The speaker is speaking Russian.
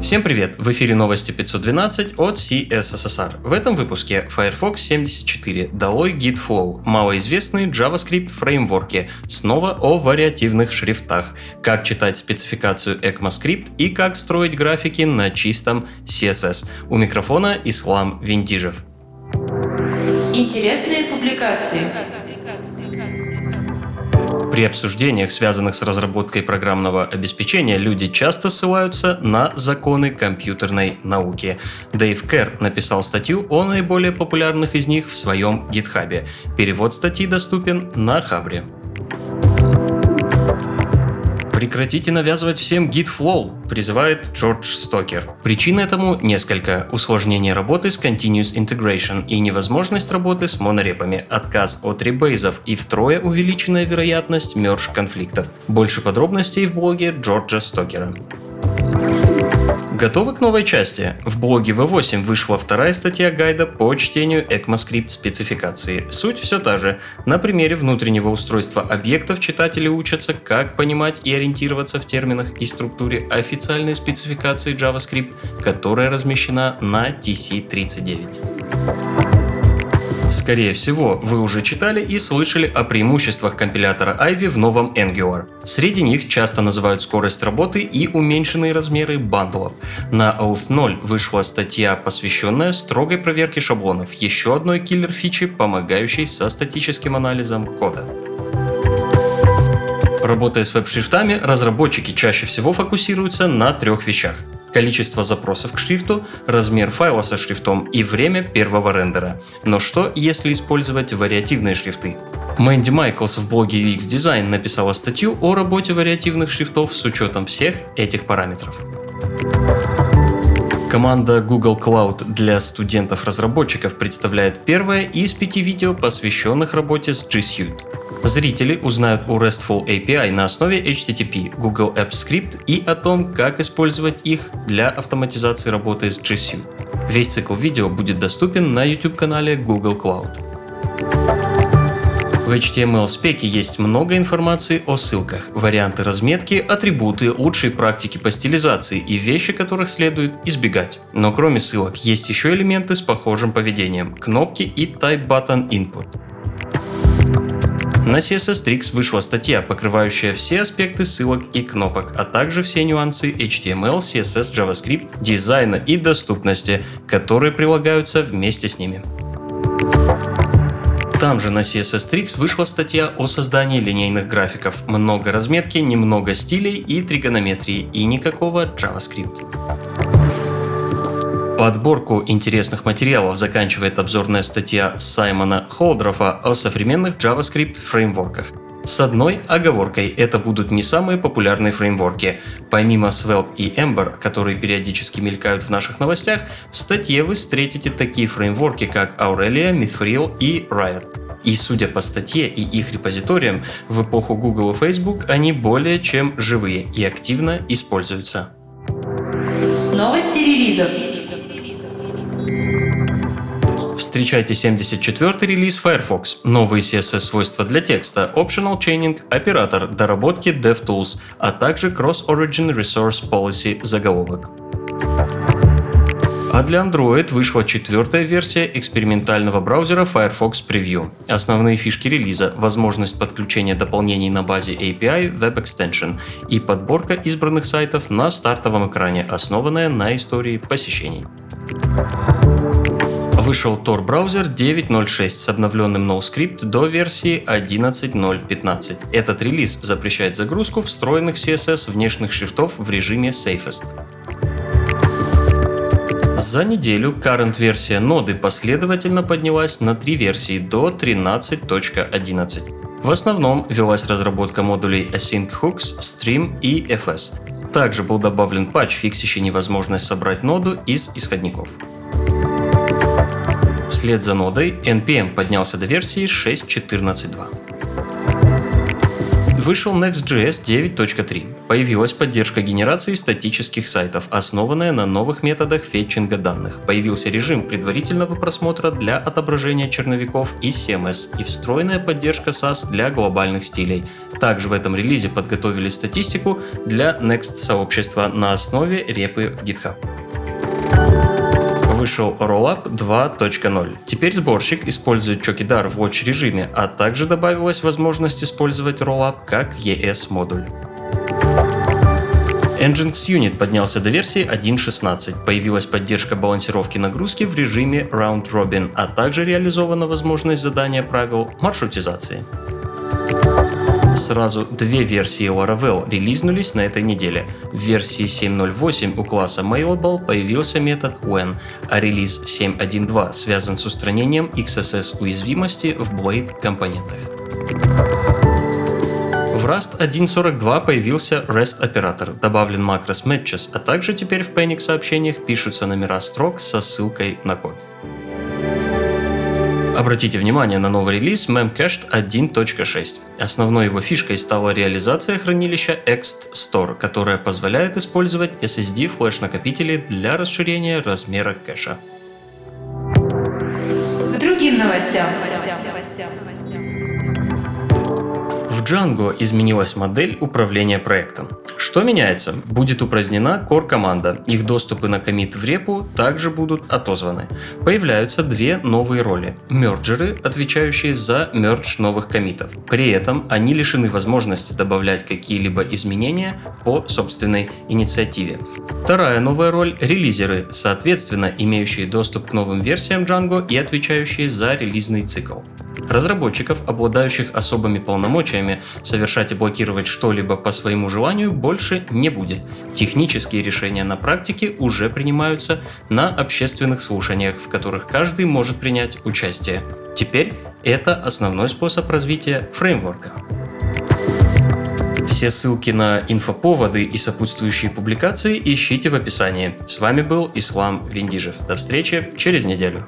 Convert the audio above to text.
Всем привет! В эфире новости 512 от CSSR. В этом выпуске Firefox 74, долой GitFlow, малоизвестные JavaScript фреймворки, снова о вариативных шрифтах, как читать спецификацию ECMAScript и как строить графики на чистом CSS. У микрофона Ислам Виндижев. Интересные публикации. При обсуждениях, связанных с разработкой программного обеспечения, люди часто ссылаются на законы компьютерной науки. Дэйв Керр написал статью о наиболее популярных из них в своем гитхабе. Перевод статьи доступен на Хабре. Прекратите навязывать всем Git Flow, призывает Джордж Стокер. Причин этому несколько. Усложнение работы с Continuous Integration и невозможность работы с монорепами, отказ от ребейзов и втрое увеличенная вероятность мерж конфликтов. Больше подробностей в блоге Джорджа Стокера. Готовы к новой части? В блоге V8 вышла вторая статья гайда по чтению ECMAScript спецификации. Суть все та же. На примере внутреннего устройства объектов читатели учатся, как понимать и ориентироваться в терминах и структуре официальной спецификации JavaScript, которая размещена на TC39. Скорее всего, вы уже читали и слышали о преимуществах компилятора Ivy в новом Angular. Среди них часто называют скорость работы и уменьшенные размеры бандлов. На Oath 0 вышла статья, посвященная строгой проверке шаблонов, еще одной киллер-фичи, помогающей со статическим анализом кода. Работая с веб-шрифтами, разработчики чаще всего фокусируются на трех вещах количество запросов к шрифту, размер файла со шрифтом и время первого рендера. Но что, если использовать вариативные шрифты? Мэнди Майклс в блоге UX Design написала статью о работе вариативных шрифтов с учетом всех этих параметров. Команда Google Cloud для студентов-разработчиков представляет первое из пяти видео, посвященных работе с G Suite. Зрители узнают о RESTful API на основе HTTP, Google Apps Script и о том, как использовать их для автоматизации работы с G Suite. Весь цикл видео будет доступен на YouTube-канале Google Cloud. В HTML-спеке есть много информации о ссылках, варианты разметки, атрибуты, лучшие практики по стилизации и вещи, которых следует избегать. Но кроме ссылок есть еще элементы с похожим поведением, кнопки и Type Button Input. На CSS Tricks вышла статья, покрывающая все аспекты ссылок и кнопок, а также все нюансы HTML, CSS, JavaScript, дизайна и доступности, которые прилагаются вместе с ними. Там же на CSS Tricks вышла статья о создании линейных графиков. Много разметки, немного стилей и тригонометрии, и никакого JavaScript. Подборку интересных материалов заканчивает обзорная статья Саймона Холдрофа о современных JavaScript фреймворках. С одной оговоркой, это будут не самые популярные фреймворки. Помимо Svelte и Ember, которые периодически мелькают в наших новостях, в статье вы встретите такие фреймворки, как Aurelia, Mithril и Riot. И судя по статье и их репозиториям, в эпоху Google и Facebook они более чем живые и активно используются. Новости релизов. Встречайте 74-й релиз Firefox, новые CSS-свойства для текста, Optional Chaining, оператор, доработки DevTools, а также Cross-Origin Resource Policy заголовок. А для Android вышла четвертая версия экспериментального браузера Firefox Preview. Основные фишки релиза – возможность подключения дополнений на базе API Web Extension и подборка избранных сайтов на стартовом экране, основанная на истории посещений вышел Tor браузер 9.0.6 с обновленным NoScript до версии 11.0.15. Этот релиз запрещает загрузку встроенных в CSS внешних шрифтов в режиме Safest. За неделю current версия ноды последовательно поднялась на три версии до 13.11. В основном велась разработка модулей Async Hooks, Stream и FS. Также был добавлен патч, фиксящий невозможность собрать ноду из исходников. Вслед за нодой NPM поднялся до версии 6.14.2. Вышел Next.js 9.3. Появилась поддержка генерации статических сайтов, основанная на новых методах фетчинга данных. Появился режим предварительного просмотра для отображения черновиков и CMS и встроенная поддержка SAS для глобальных стилей. Также в этом релизе подготовили статистику для Next сообщества на основе репы в GitHub вышел Rollup 2.0. Теперь сборщик использует Chokidar в Watch режиме, а также добавилась возможность использовать Rollup как ES модуль. Nginx Unit поднялся до версии 1.16, появилась поддержка балансировки нагрузки в режиме Round Robin, а также реализована возможность задания правил маршрутизации. Сразу две версии Laravel релизнулись на этой неделе. В версии 7.08 у класса Mailable появился метод when, а релиз 7.1.2 связан с устранением XSS уязвимости в Blade компонентах. В Rust 1.42 появился REST оператор, добавлен макрос Matches, а также теперь в Panic сообщениях пишутся номера строк со ссылкой на код. Обратите внимание на новый релиз Memcached 1.6. Основной его фишкой стала реализация хранилища Ext Store, которая позволяет использовать SSD флеш-накопители для расширения размера кэша. Другим новостям. В Django изменилась модель управления проектом. Что меняется? Будет упразднена core команда. Их доступы на комит в репу также будут отозваны. Появляются две новые роли. Мерджеры, отвечающие за мердж новых комитов. При этом они лишены возможности добавлять какие-либо изменения по собственной инициативе. Вторая новая роль – релизеры, соответственно, имеющие доступ к новым версиям Django и отвечающие за релизный цикл. Разработчиков, обладающих особыми полномочиями совершать и блокировать что-либо по своему желанию, больше не будет. Технические решения на практике уже принимаются на общественных слушаниях, в которых каждый может принять участие. Теперь это основной способ развития фреймворка. Все ссылки на инфоповоды и сопутствующие публикации ищите в описании. С вами был Ислам Виндижев. До встречи через неделю.